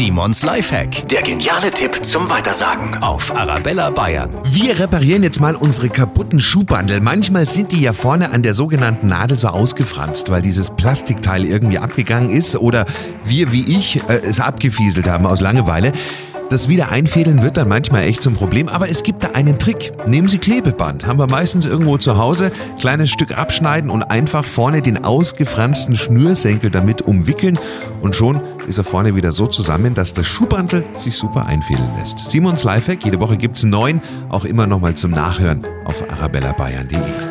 Simons Lifehack. Der geniale Tipp zum Weitersagen auf Arabella Bayern. Wir reparieren jetzt mal unsere kaputten Schuhbandel. Manchmal sind die ja vorne an der sogenannten Nadel so ausgefranst, weil dieses Plastikteil irgendwie abgegangen ist oder wir wie ich äh, es abgefieselt haben aus Langeweile. Das Wiedereinfädeln wird dann manchmal echt zum Problem, aber es gibt da einen Trick. Nehmen Sie Klebeband, haben wir meistens irgendwo zu Hause, kleines Stück abschneiden und einfach vorne den ausgefransten Schnürsenkel damit umwickeln und schon ist er vorne wieder so zusammen, dass das Schuhbandel sich super einfädeln lässt. Simons Lifehack, jede Woche gibt's neun, auch immer nochmal zum Nachhören auf arabellabayern.de.